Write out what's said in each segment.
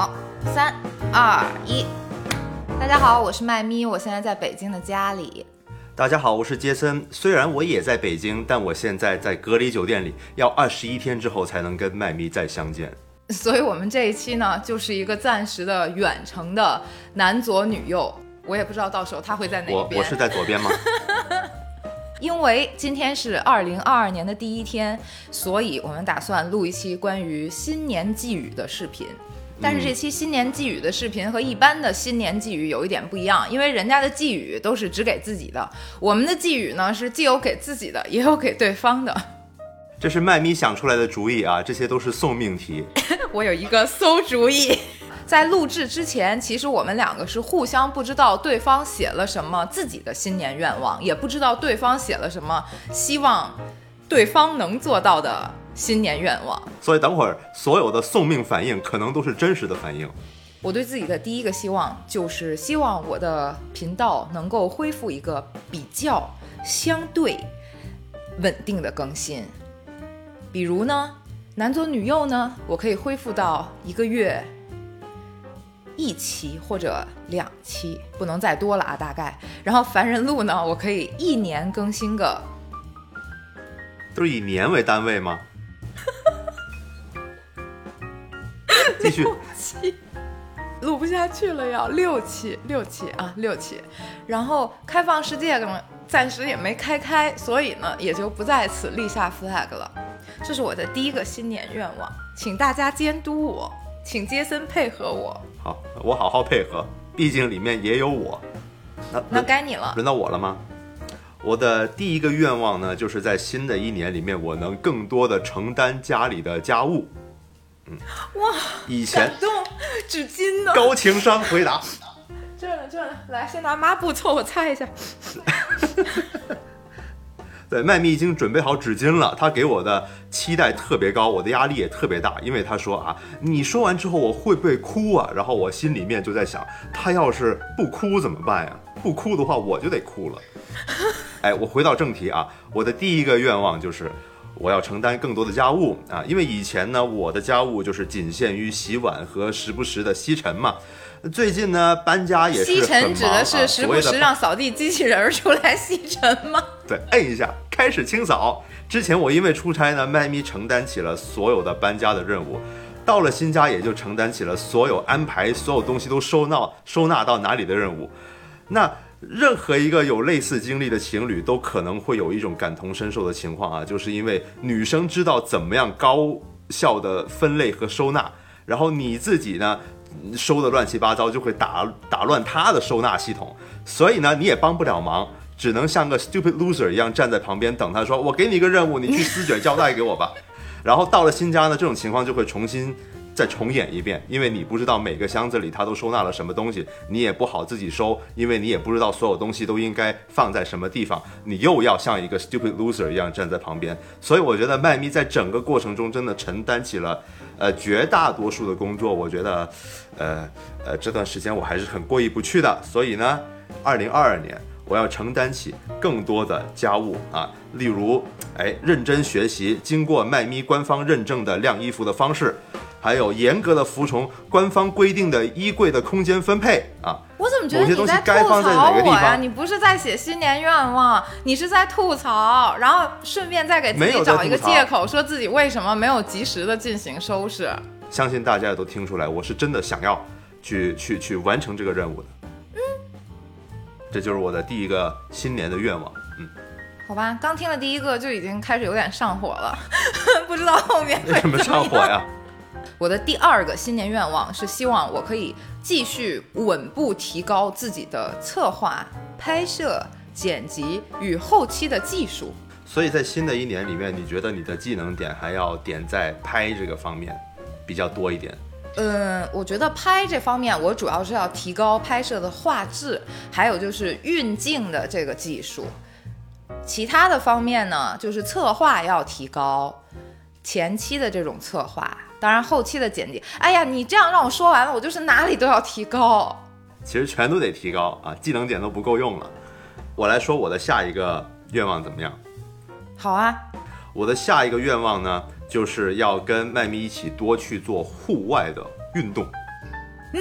好，三二一，大家好，我是麦咪，我现在在北京的家里。大家好，我是杰森。虽然我也在北京，但我现在在隔离酒店里，要二十一天之后才能跟麦咪再相见。所以，我们这一期呢，就是一个暂时的远程的男左女右。我也不知道到时候他会在哪边。我我是在左边吗？因为今天是二零二二年的第一天，所以我们打算录一期关于新年寄语的视频。但是这期新年寄语的视频和一般的新年寄语有一点不一样，因为人家的寄语都是只给自己的，我们的寄语呢是既有给自己的，也有给对方的。这是麦咪想出来的主意啊，这些都是送命题。我有一个馊主意，在录制之前，其实我们两个是互相不知道对方写了什么自己的新年愿望，也不知道对方写了什么希望对方能做到的。新年愿望，所以等会儿所有的送命反应可能都是真实的反应。我对自己的第一个希望就是希望我的频道能够恢复一个比较相对稳定的更新。比如呢，男左女右呢，我可以恢复到一个月一期或者两期，不能再多了啊，大概。然后凡人录呢，我可以一年更新个，都是以年为单位吗？继续，录不下去了，要六期，六期啊，六期。然后开放世界呢，暂时也没开开，所以呢，也就不在此立下 flag 了。这是我的第一个新年愿望，请大家监督我，请杰森配合我。好，我好好配合，毕竟里面也有我。那那该你了，轮到我了吗？我的第一个愿望呢，就是在新的一年里面，我能更多的承担家里的家务。嗯，哇，以前动纸巾呢？高情商回答。这呢，这呢，来，先拿抹布凑合擦一下。对，麦蜜已经准备好纸巾了。他给我的期待特别高，我的压力也特别大，因为他说啊，你说完之后我会不会哭啊？然后我心里面就在想，他要是不哭怎么办呀？不哭的话，我就得哭了。哎，我回到正题啊，我的第一个愿望就是我要承担更多的家务啊，因为以前呢，我的家务就是仅限于洗碗和时不时的吸尘嘛。最近呢，搬家也是吸尘指的是时不时让扫地机器人出来吸尘吗？对，摁一下开始清扫。之前我因为出差呢，麦咪承担起了所有的搬家的任务，到了新家也就承担起了所有安排所有东西都收纳收纳到哪里的任务。那。任何一个有类似经历的情侣都可能会有一种感同身受的情况啊，就是因为女生知道怎么样高效的分类和收纳，然后你自己呢收的乱七八糟，就会打打乱她的收纳系统，所以呢你也帮不了忙，只能像个 stupid loser 一样站在旁边等她说，我给你一个任务，你去撕卷胶带给我吧。然后到了新家呢，这种情况就会重新。再重演一遍，因为你不知道每个箱子里它都收纳了什么东西，你也不好自己收，因为你也不知道所有东西都应该放在什么地方，你又要像一个 stupid loser 一样站在旁边。所以我觉得麦咪在整个过程中真的承担起了，呃，绝大多数的工作。我觉得，呃呃，这段时间我还是很过意不去的。所以呢，二零二二年我要承担起更多的家务啊，例如，哎，认真学习，经过麦咪官方认证的晾衣服的方式。还有严格的服从官方规定的衣柜的空间分配啊！我怎么觉得你在吐槽我呀？你不是在写新年愿望，你是在吐槽，然后顺便再给自己找一个借口，说自己为什么没有及时的进行收拾。相信大家也都听出来，我是真的想要去去去完成这个任务的。嗯，这就是我的第一个新年的愿望。嗯，好吧，刚听了第一个就已经开始有点上火了，不知道后面为什么上火呀？我的第二个新年愿望是希望我可以继续稳步提高自己的策划、拍摄、剪辑与后期的技术。所以在新的一年里面，你觉得你的技能点还要点在拍这个方面比较多一点？嗯，我觉得拍这方面，我主要是要提高拍摄的画质，还有就是运镜的这个技术。其他的方面呢，就是策划要提高，前期的这种策划。当然，后期的剪辑，哎呀，你这样让我说完了，我就是哪里都要提高。其实全都得提高啊，技能点都不够用了。我来说我的下一个愿望怎么样？好啊。我的下一个愿望呢，就是要跟麦咪一起多去做户外的运动。嗯，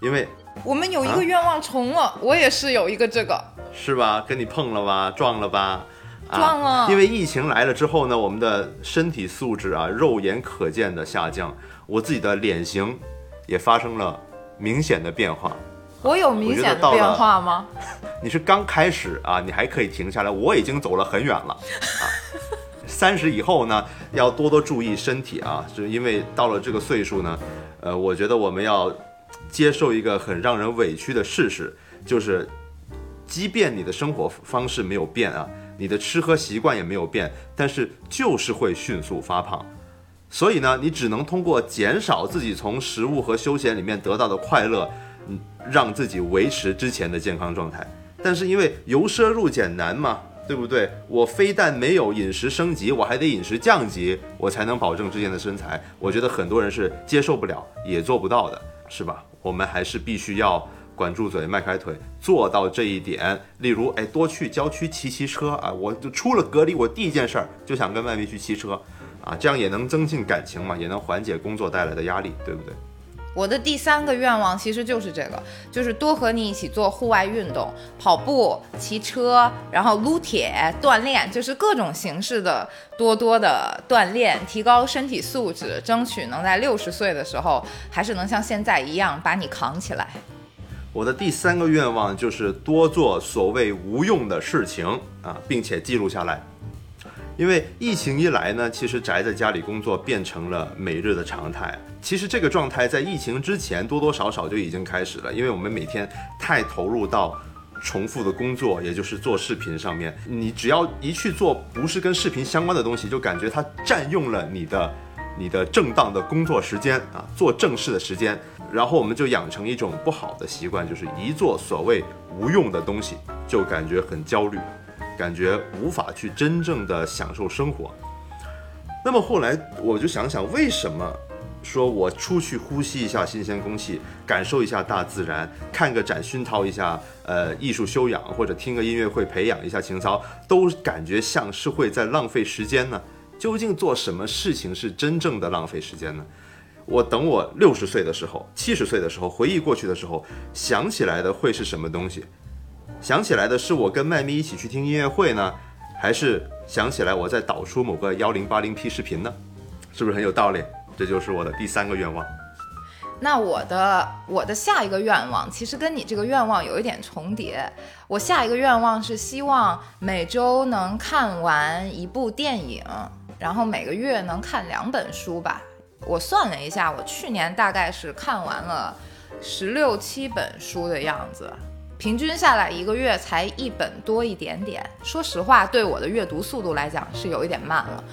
因为我们有一啊个愿望重了，我也是有一个这个。是吧？跟你碰了吧，撞了吧？啊因为疫情来了之后呢，我们的身体素质啊，肉眼可见的下降，我自己的脸型也发生了明显的变化。我有明显的变化吗？你是刚开始啊，你还可以停下来，我已经走了很远了啊。三十以后呢，要多多注意身体啊，就因为到了这个岁数呢，呃，我觉得我们要接受一个很让人委屈的事实，就是，即便你的生活方式没有变啊，你的吃喝习惯也没有变，但是就是会迅速发胖。所以呢，你只能通过减少自己从食物和休闲里面得到的快乐，嗯，让自己维持之前的健康状态。但是因为由奢入俭难嘛，对不对？我非但没有饮食升级，我还得饮食降级，我才能保证之前的身材。我觉得很多人是接受不了，也做不到的，是吧？我们还是必须要管住嘴，迈开腿，做到这一点。例如，哎，多去郊区骑骑车啊！我就出了隔离，我第一件事儿就想跟外面去骑车，啊，这样也能增进感情嘛，也能缓解工作带来的压力，对不对？我的第三个愿望其实就是这个，就是多和你一起做户外运动，跑步、骑车，然后撸铁、锻炼，就是各种形式的多多的锻炼，提高身体素质，争取能在六十岁的时候还是能像现在一样把你扛起来。我的第三个愿望就是多做所谓无用的事情啊，并且记录下来。因为疫情一来呢，其实宅在家里工作变成了每日的常态。其实这个状态在疫情之前多多少少就已经开始了，因为我们每天太投入到重复的工作，也就是做视频上面。你只要一去做不是跟视频相关的东西，就感觉它占用了你的你的正当的工作时间啊，做正事的时间。然后我们就养成一种不好的习惯，就是一做所谓无用的东西，就感觉很焦虑，感觉无法去真正的享受生活。那么后来我就想想，为什么说我出去呼吸一下新鲜空气，感受一下大自然，看个展熏陶一下呃艺术修养，或者听个音乐会培养一下情操，都感觉像是会在浪费时间呢？究竟做什么事情是真正的浪费时间呢？我等我六十岁的时候、七十岁的时候，回忆过去的时候，想起来的会是什么东西？想起来的是我跟麦咪一起去听音乐会呢，还是想起来我在导出某个幺零八零 P 视频呢？是不是很有道理？这就是我的第三个愿望。那我的我的下一个愿望其实跟你这个愿望有一点重叠。我下一个愿望是希望每周能看完一部电影，然后每个月能看两本书吧。我算了一下，我去年大概是看完了十六七本书的样子，平均下来一个月才一本多一点点。说实话，对我的阅读速度来讲是有一点慢了。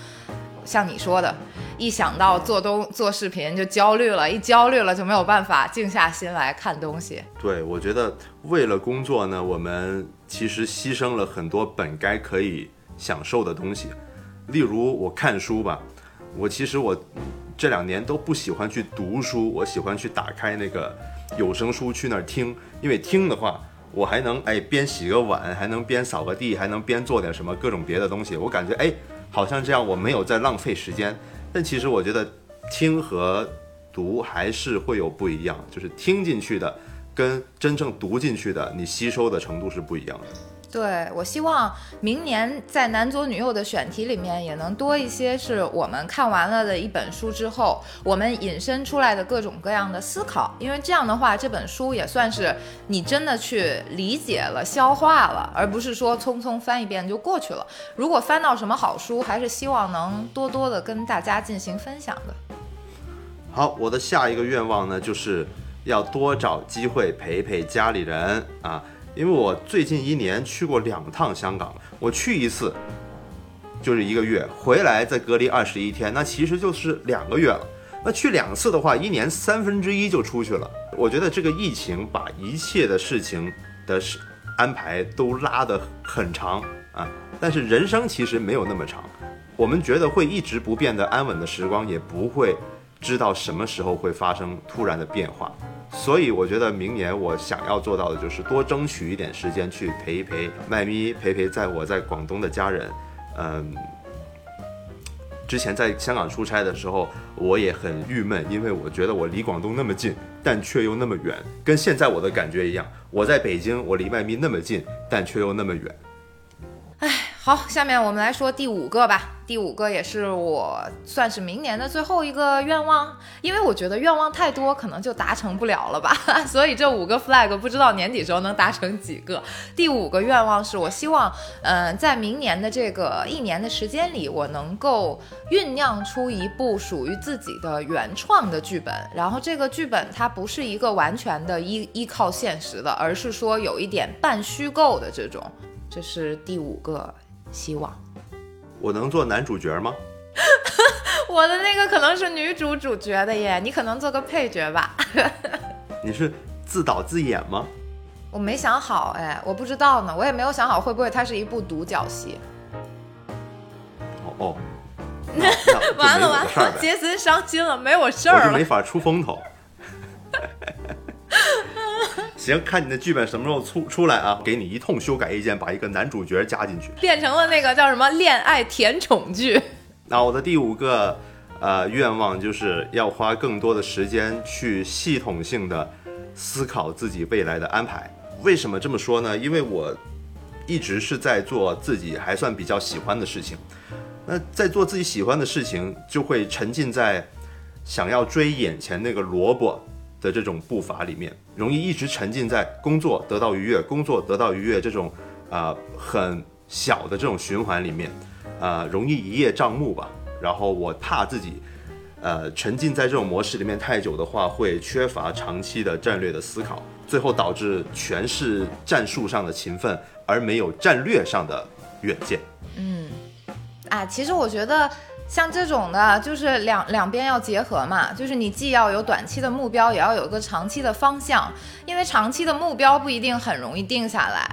像你说的，一想到做东做视频就焦虑了，一焦虑了就没有办法静下心来看东西。对，我觉得为了工作呢，我们其实牺牲了很多本该可以享受的东西。例如我看书吧，我其实我这两年都不喜欢去读书，我喜欢去打开那个有声书去那儿听，因为听的话，我还能哎边洗个碗，还能边扫个地，还能边做点什么各种别的东西。我感觉哎，好像这样我没有在浪费时间。但其实我觉得听和读还是会有不一样，就是听进去的跟真正读进去的，你吸收的程度是不一样的。对我希望明年在男左女右的选题里面也能多一些是我们看完了的一本书之后，我们引申出来的各种各样的思考，因为这样的话，这本书也算是你真的去理解了、消化了，而不是说匆匆翻一遍就过去了。如果翻到什么好书，还是希望能多多的跟大家进行分享的。好，我的下一个愿望呢，就是要多找机会陪陪家里人啊。因为我最近一年去过两趟香港，我去一次就是一个月，回来再隔离二十一天，那其实就是两个月了。那去两次的话，一年三分之一就出去了。我觉得这个疫情把一切的事情的事安排都拉得很长啊，但是人生其实没有那么长。我们觉得会一直不变的安稳的时光，也不会知道什么时候会发生突然的变化。所以我觉得明年我想要做到的就是多争取一点时间去陪一陪麦咪，陪陪在我在广东的家人，嗯，之前在香港出差的时候，我也很郁闷，因为我觉得我离广东那么近，但却又那么远，跟现在我的感觉一样。我在北京，我离麦咪那么近，但却又那么远。好，下面我们来说第五个吧。第五个也是我算是明年的最后一个愿望，因为我觉得愿望太多，可能就达成不了了吧。所以这五个 flag 不知道年底时候能达成几个。第五个愿望是我希望，嗯，在明年的这个一年的时间里，我能够酝酿出一部属于自己的原创的剧本。然后这个剧本它不是一个完全的依依靠现实的，而是说有一点半虚构的这种。这是第五个。希望我能做男主角吗？我的那个可能是女主主角的耶，你可能做个配角吧。你是自导自演吗？我没想好哎，我不知道呢，我也没有想好会不会它是一部独角戏。哦哦，完了完了，杰森伤心了，没我事儿了，没法出风头。行，看你的剧本什么时候出出来啊？给你一通修改意见，把一个男主角加进去，变成了那个叫什么恋爱甜宠剧。那我的第五个呃愿望就是要花更多的时间去系统性的思考自己未来的安排。为什么这么说呢？因为我一直是在做自己还算比较喜欢的事情。那在做自己喜欢的事情，就会沉浸在想要追眼前那个萝卜。的这种步伐里面，容易一直沉浸在工作得到愉悦、工作得到愉悦这种啊很小的这种循环里面，啊容易一叶障目吧。然后我怕自己，呃沉浸在这种模式里面太久的话，会缺乏长期的战略的思考，最后导致全是战术上的勤奋，而没有战略上的远见。嗯，啊，其实我觉得。像这种的，就是两两边要结合嘛，就是你既要有短期的目标，也要有个长期的方向，因为长期的目标不一定很容易定下来。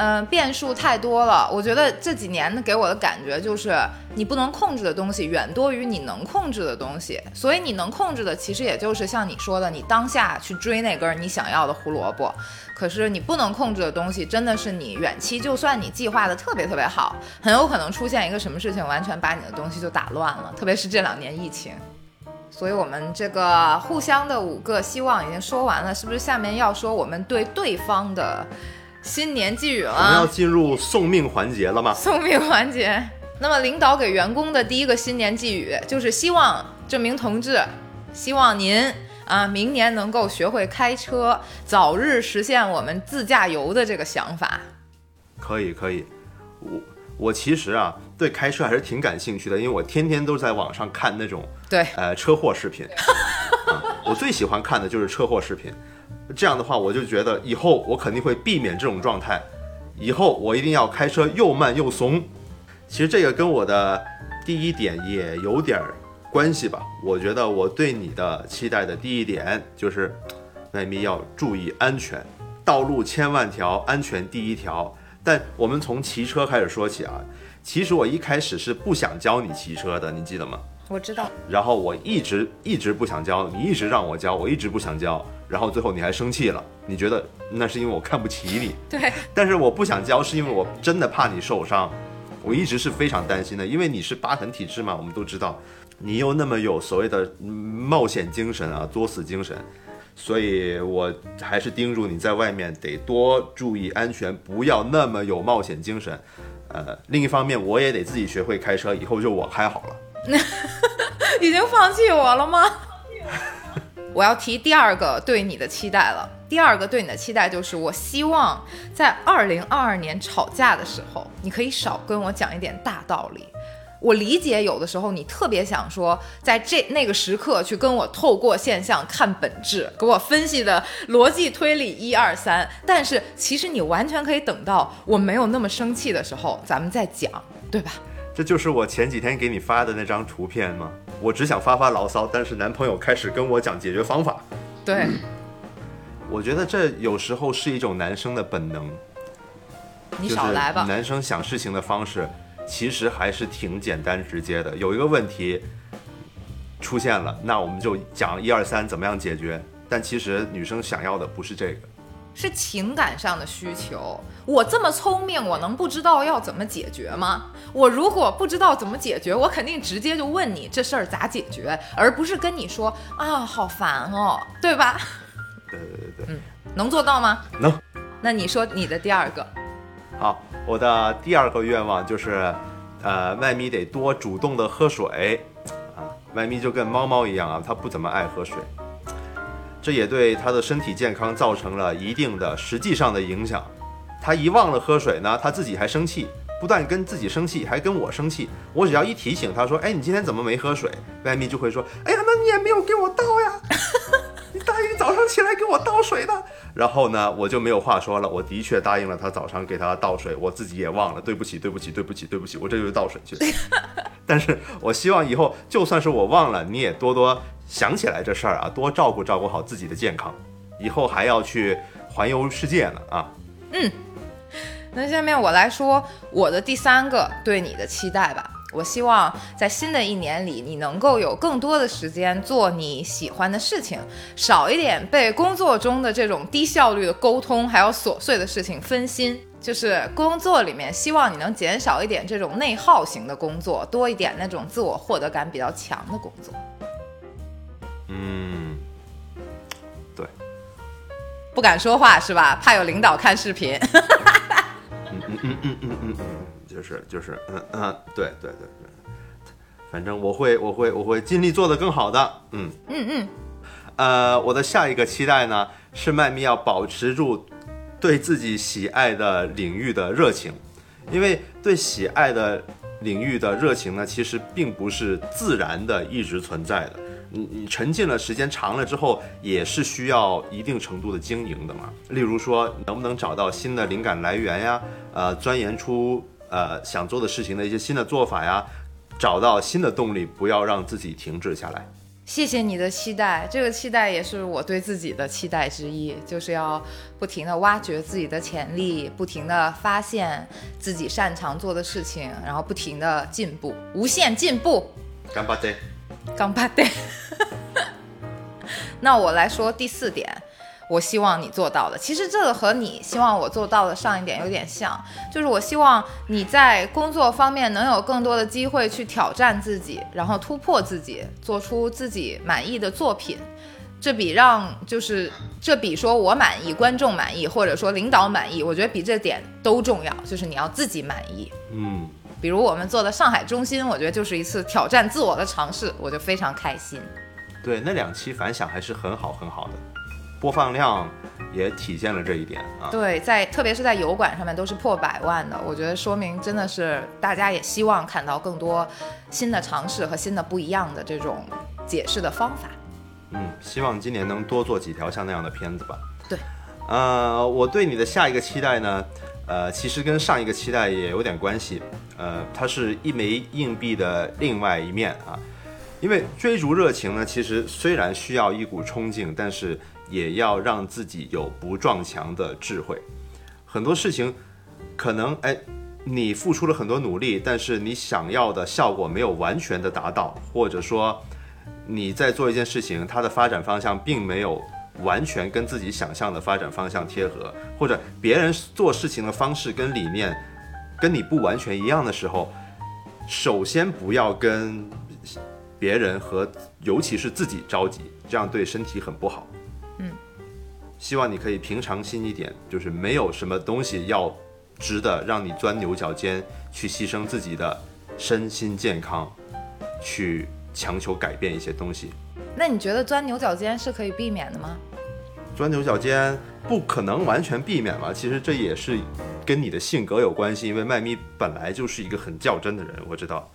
嗯，变数太多了。我觉得这几年呢给我的感觉就是，你不能控制的东西远多于你能控制的东西。所以你能控制的，其实也就是像你说的，你当下去追那根你想要的胡萝卜。可是你不能控制的东西，真的是你远期，就算你计划的特别特别好，很有可能出现一个什么事情，完全把你的东西就打乱了。特别是这两年疫情。所以我们这个互相的五个希望已经说完了，是不是下面要说我们对对方的？新年寄语了，我们要进入送命环节了吗？送命环节。那么，领导给员工的第一个新年寄语就是希望这名同志，希望您啊，明年能够学会开车，早日实现我们自驾游的这个想法。可以，可以。我我其实啊，对开车还是挺感兴趣的，因为我天天都在网上看那种对呃车祸视频。我最喜欢看的就是车祸视频。这样的话，我就觉得以后我肯定会避免这种状态。以后我一定要开车又慢又怂。其实这个跟我的第一点也有点关系吧。我觉得我对你的期待的第一点就是，麦咪要注意安全，道路千万条，安全第一条。但我们从骑车开始说起啊。其实我一开始是不想教你骑车的，你记得吗？我知道。然后我一直一直不想教你，一直让我教，我一直不想教。然后最后你还生气了，你觉得那是因为我看不起你？对。但是我不想教，是因为我真的怕你受伤，我一直是非常担心的，因为你是疤痕体质嘛，我们都知道，你又那么有所谓的冒险精神啊，作死精神，所以我还是叮嘱你在外面得多注意安全，不要那么有冒险精神。呃，另一方面我也得自己学会开车，以后就我开好了。那 已经放弃我了吗？我要提第二个对你的期待了。第二个对你的期待就是，我希望在二零二二年吵架的时候，你可以少跟我讲一点大道理。我理解有的时候你特别想说，在这那个时刻去跟我透过现象看本质，给我分析的逻辑推理一二三。但是其实你完全可以等到我没有那么生气的时候，咱们再讲，对吧？这就是我前几天给你发的那张图片吗？我只想发发牢骚，但是男朋友开始跟我讲解决方法。对，我觉得这有时候是一种男生的本能。你少来吧。男生想事情的方式其实还是挺简单直接的。有一个问题出现了，那我们就讲一二三怎么样解决。但其实女生想要的不是这个。是情感上的需求。我这么聪明，我能不知道要怎么解决吗？我如果不知道怎么解决，我肯定直接就问你这事儿咋解决，而不是跟你说啊好烦哦，对吧？对对对对，嗯，能做到吗？能。那你说你的第二个？好，我的第二个愿望就是，呃，外咪得多主动的喝水，啊，外咪就跟猫猫一样啊，它不怎么爱喝水，这也对他的身体健康造成了一定的实际上的影响。他一忘了喝水呢，他自己还生气，不但跟自己生气，还跟我生气。我只要一提醒他说，哎，你今天怎么没喝水？外面就会说，哎呀，那你也没有给我倒呀，你答应早上起来给我倒水的。然后呢，我就没有话说了。我的确答应了他早上给他倒水，我自己也忘了，对不起，对不起，对不起，对不起，我这就是倒水去了。但是我希望以后就算是我忘了，你也多多想起来这事儿啊，多照顾照顾好自己的健康。以后还要去环游世界呢啊！嗯那下面我来说我的第三个对你的期待吧。我希望在新的一年里，你能够有更多的时间做你喜欢的事情，少一点被工作中的这种低效率的沟通还有琐碎的事情分心。就是工作里面，希望你能减少一点这种内耗型的工作，多一点那种自我获得感比较强的工作。嗯，对，不敢说话是吧？怕有领导看视频。嗯嗯嗯嗯嗯嗯嗯，就是就是嗯嗯，对对对对，反正我会我会我会尽力做得更好的。嗯嗯嗯，呃，我的下一个期待呢是麦咪要保持住对自己喜爱的领域的热情，因为对喜爱的领域的热情呢，其实并不是自然的一直存在的。你你沉浸了时间长了之后，也是需要一定程度的经营的嘛。例如说，能不能找到新的灵感来源呀？呃，钻研出呃想做的事情的一些新的做法呀，找到新的动力，不要让自己停滞下来。谢谢你的期待，这个期待也是我对自己的期待之一，就是要不停的挖掘自己的潜力，不停的发现自己擅长做的事情，然后不停的进步，无限进步。干巴爹。干巴对。那我来说第四点，我希望你做到的，其实这个和你希望我做到的上一点有点像，就是我希望你在工作方面能有更多的机会去挑战自己，然后突破自己，做出自己满意的作品。这比让就是这比说我满意、观众满意，或者说领导满意，我觉得比这点都重要，就是你要自己满意。嗯，比如我们做的上海中心，我觉得就是一次挑战自我的尝试，我就非常开心。对，那两期反响还是很好很好的，播放量也体现了这一点啊。对，在特别是在油管上面都是破百万的，我觉得说明真的是大家也希望看到更多新的尝试和新的不一样的这种解释的方法。嗯，希望今年能多做几条像那样的片子吧。对，呃，我对你的下一个期待呢，呃，其实跟上一个期待也有点关系，呃，它是一枚硬币的另外一面啊。因为追逐热情呢，其实虽然需要一股冲劲，但是也要让自己有不撞墙的智慧。很多事情可能哎，你付出了很多努力，但是你想要的效果没有完全的达到，或者说你在做一件事情，它的发展方向并没有完全跟自己想象的发展方向贴合，或者别人做事情的方式跟理念跟你不完全一样的时候，首先不要跟别人和尤其是自己着急，这样对身体很不好。嗯，希望你可以平常心一点，就是没有什么东西要值得让你钻牛角尖，去牺牲自己的身心健康，去强求改变一些东西。那你觉得钻牛角尖是可以避免的吗？钻牛角尖不可能完全避免吧？其实这也是跟你的性格有关系，因为麦咪本来就是一个很较真的人，我知道。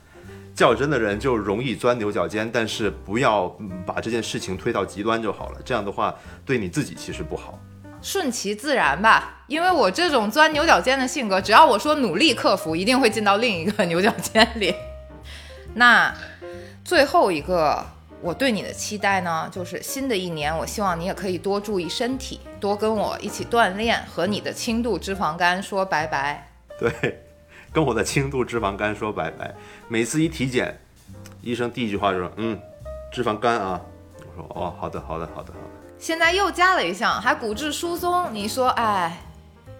较真的人就容易钻牛角尖，但是不要嗯把这件事情推到极端就好了。这样的话，对你自己其实不好。顺其自然吧，因为我这种钻牛角尖的性格，只要我说努力克服，一定会进到另一个牛角尖里。那最后一个我对你的期待呢，就是新的一年，我希望你也可以多注意身体，多跟我一起锻炼，和你的轻度脂肪肝说拜拜。对，跟我的轻度脂肪肝说拜拜。每次一体检，医生第一句话就说：“嗯，脂肪肝啊。”我说：“哦，好的，好的，好的，好的。”现在又加了一项，还骨质疏松。你说，哎，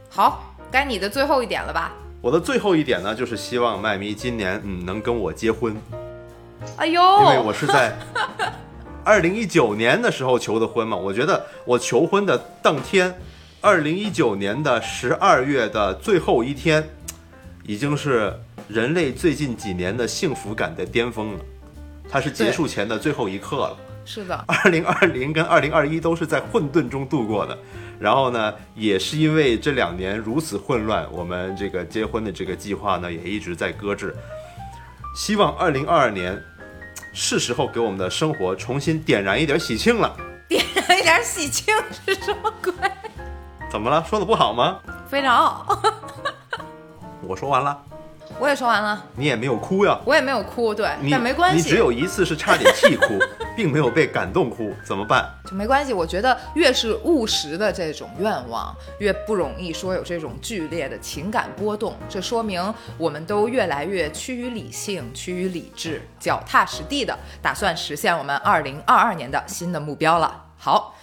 好，该你的最后一点了吧？我的最后一点呢，就是希望麦咪今年嗯能跟我结婚，哎呦，因为我是在 二零一九年的时候求的婚嘛。我觉得我求婚的当天，二零一九年的十二月的最后一天，已经是人类最近几年的幸福感的巅峰了。它是结束前的最后一刻了。是的，二零二零跟二零二一都是在混沌中度过的，然后呢，也是因为这两年如此混乱，我们这个结婚的这个计划呢也一直在搁置。希望二零二二年是时候给我们的生活重新点燃一点喜庆了。点燃一点喜庆是什么鬼？怎么了？说的不好吗？非常好，我说完了，我也说完了，你也没有哭呀。我也没有哭，对，但没关系，你只有一次是差点气哭，并没有被感动哭，怎么办？就没关系。我觉得越是务实的这种愿望，越不容易说有这种剧烈的情感波动。这说明我们都越来越趋于理性、趋于理智，脚踏实地的打算实现我们二零二二年的新的目标了。好。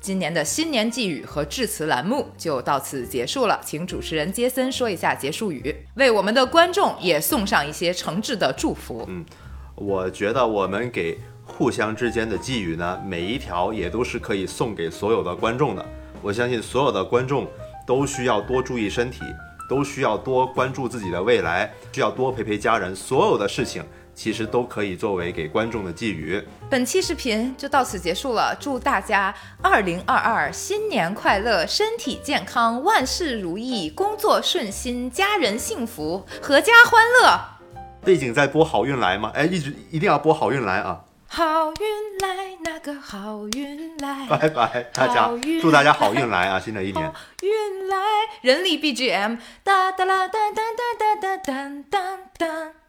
今年的新年寄语和致辞栏目就到此结束了，请主持人杰森说一下结束语，为我们的观众也送上一些诚挚的祝福。嗯我觉得我们给互相之间的寄语呢，每一条也都是可以送给所有的观众的。我相信所有的观众都需要多注意身体，都需要多关注自己的未来，需要多陪陪家人。所有的事情其实都可以作为给观众的寄语。本期视频就到此结束了，祝大家二零二二新年快乐，身体健康，万事如意，工作顺心，家人幸福，阖家欢乐。背景在播好运来吗？哎，一直一定要播好运来啊！好运来，那个好运来，拜拜，大家好运祝大家好运来啊！新的一年好。运来，人力 BGM，哒哒啦哒哒哒哒哒哒哒哒。